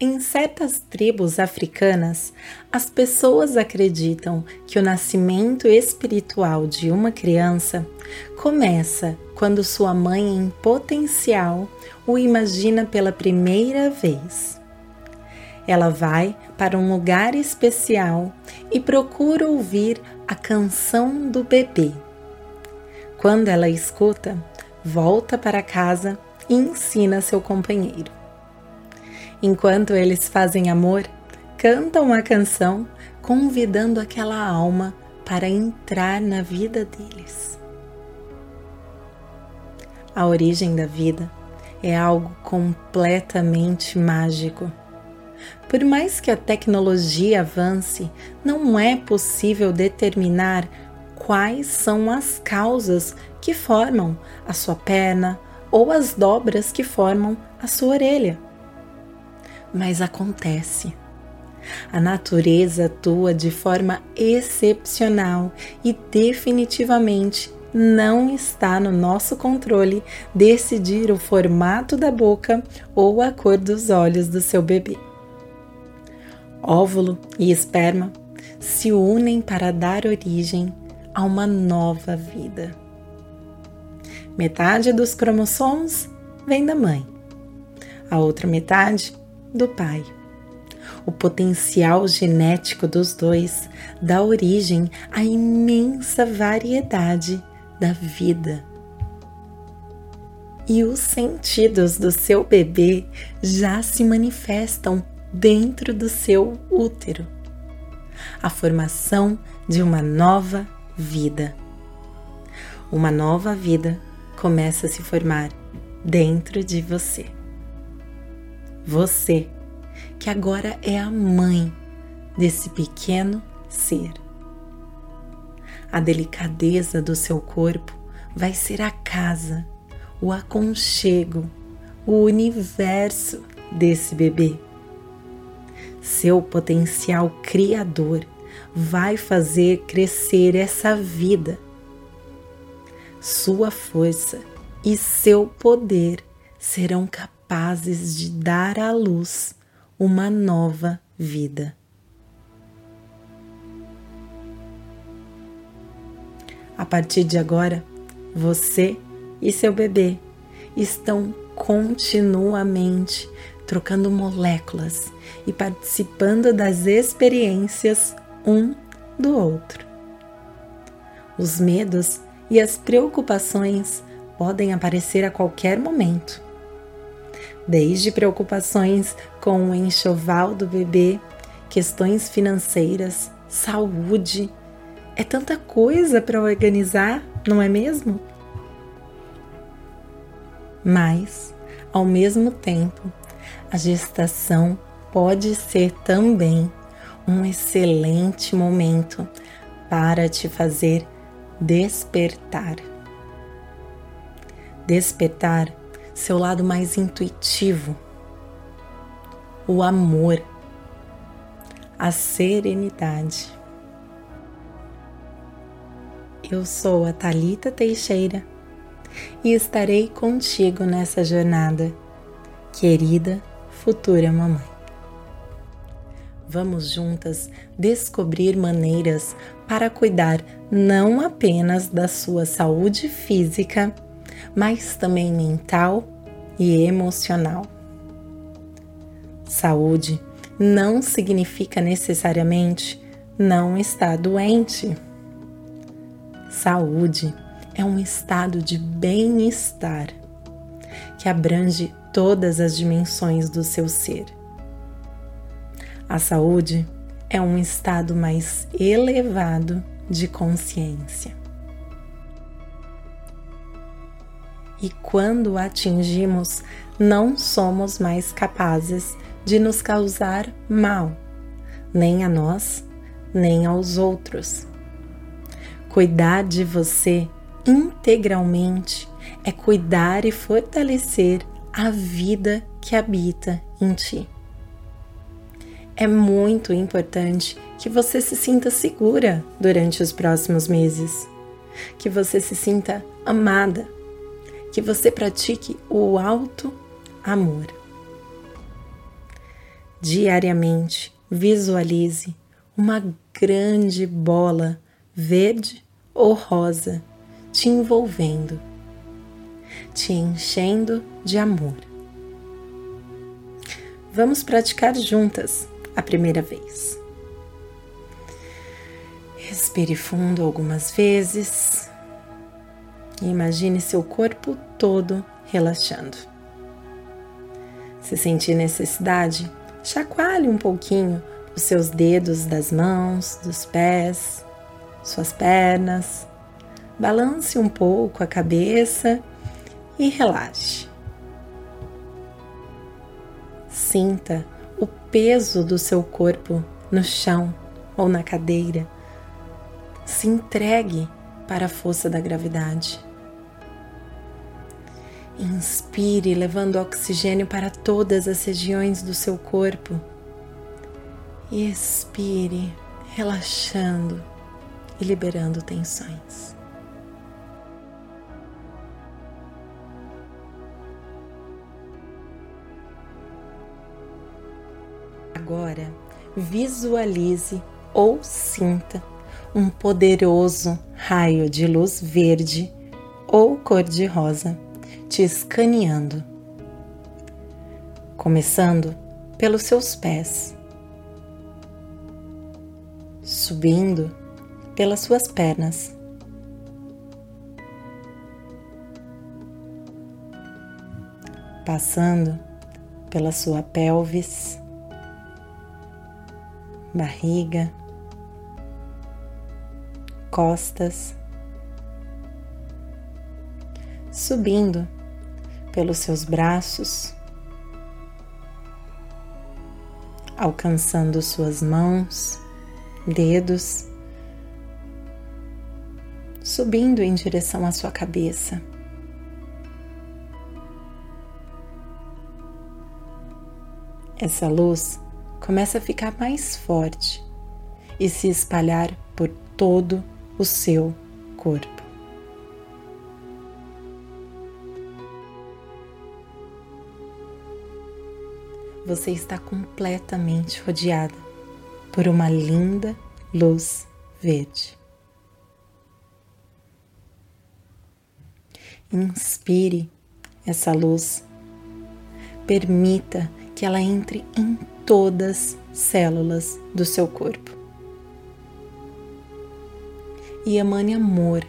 Em certas tribos africanas, as pessoas acreditam que o nascimento espiritual de uma criança começa quando sua mãe em potencial o imagina pela primeira vez. Ela vai para um lugar especial e procura ouvir a canção do bebê. Quando ela escuta, volta para casa e ensina seu companheiro. Enquanto eles fazem amor, cantam a canção convidando aquela alma para entrar na vida deles. A origem da vida é algo completamente mágico. Por mais que a tecnologia avance, não é possível determinar quais são as causas que formam a sua perna ou as dobras que formam a sua orelha mas acontece. A natureza atua de forma excepcional e definitivamente não está no nosso controle decidir o formato da boca ou a cor dos olhos do seu bebê. Óvulo e esperma se unem para dar origem a uma nova vida. Metade dos cromossomos vem da mãe, a outra metade do pai. O potencial genético dos dois dá origem à imensa variedade da vida. E os sentidos do seu bebê já se manifestam dentro do seu útero. A formação de uma nova vida. Uma nova vida começa a se formar dentro de você. Você, que agora é a mãe desse pequeno ser. A delicadeza do seu corpo vai ser a casa, o aconchego, o universo desse bebê. Seu potencial criador vai fazer crescer essa vida. Sua força e seu poder serão capazes capazes de dar à luz uma nova vida. A partir de agora, você e seu bebê estão continuamente trocando moléculas e participando das experiências um do outro. Os medos e as preocupações podem aparecer a qualquer momento desde preocupações com o enxoval do bebê, questões financeiras, saúde. É tanta coisa para organizar, não é mesmo? Mas, ao mesmo tempo, a gestação pode ser também um excelente momento para te fazer despertar. Despertar seu lado mais intuitivo, o amor, a serenidade. Eu sou a Talita Teixeira e estarei contigo nessa jornada, querida futura mamãe. Vamos juntas descobrir maneiras para cuidar não apenas da sua saúde física, mas também mental e emocional. Saúde não significa necessariamente não estar doente. Saúde é um estado de bem-estar que abrange todas as dimensões do seu ser. A saúde é um estado mais elevado de consciência. E quando atingimos, não somos mais capazes de nos causar mal, nem a nós, nem aos outros. Cuidar de você integralmente é cuidar e fortalecer a vida que habita em ti. É muito importante que você se sinta segura durante os próximos meses, que você se sinta amada que você pratique o alto amor. diariamente visualize uma grande bola verde ou rosa te envolvendo, te enchendo de amor. Vamos praticar juntas a primeira vez. Respire fundo algumas vezes e imagine seu corpo todo relaxando. Se sentir necessidade, chacoalhe um pouquinho os seus dedos das mãos, dos pés, suas pernas. Balance um pouco a cabeça e relaxe. Sinta o peso do seu corpo no chão ou na cadeira. Se entregue para a força da gravidade. Inspire, levando oxigênio para todas as regiões do seu corpo. E expire, relaxando e liberando tensões. Agora, visualize ou sinta um poderoso raio de luz verde ou cor-de-rosa te escaneando, começando pelos seus pés, subindo pelas suas pernas. Passando pela sua pelvis, barriga, costas, subindo pelos seus braços, alcançando suas mãos, dedos, subindo em direção à sua cabeça. Essa luz começa a ficar mais forte e se espalhar por todo o seu corpo. Você está completamente rodeada por uma linda luz verde. Inspire essa luz. Permita que ela entre em todas as células do seu corpo. E emane amor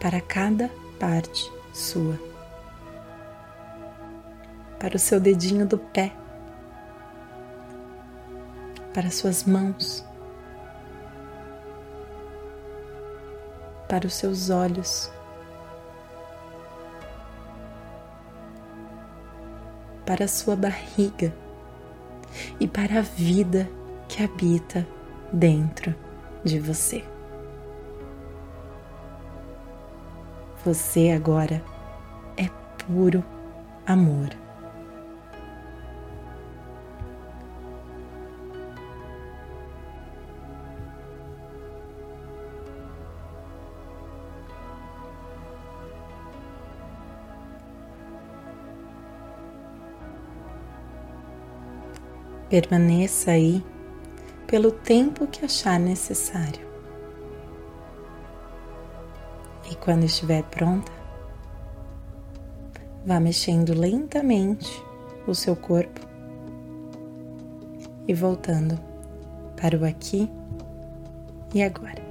para cada parte sua. Para o seu dedinho do pé, para suas mãos, para os seus olhos para a sua barriga e para a vida que habita dentro de você. Você agora é puro amor. Permaneça aí pelo tempo que achar necessário. E quando estiver pronta, vá mexendo lentamente o seu corpo e voltando para o aqui e agora.